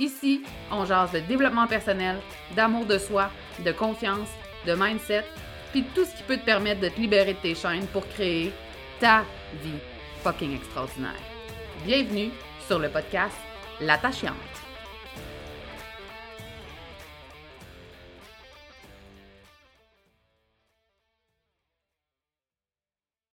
Ici, on jase de développement personnel, d'amour de soi, de confiance, de mindset, puis tout ce qui peut te permettre de te libérer de tes chaînes pour créer ta vie fucking extraordinaire. Bienvenue sur le podcast La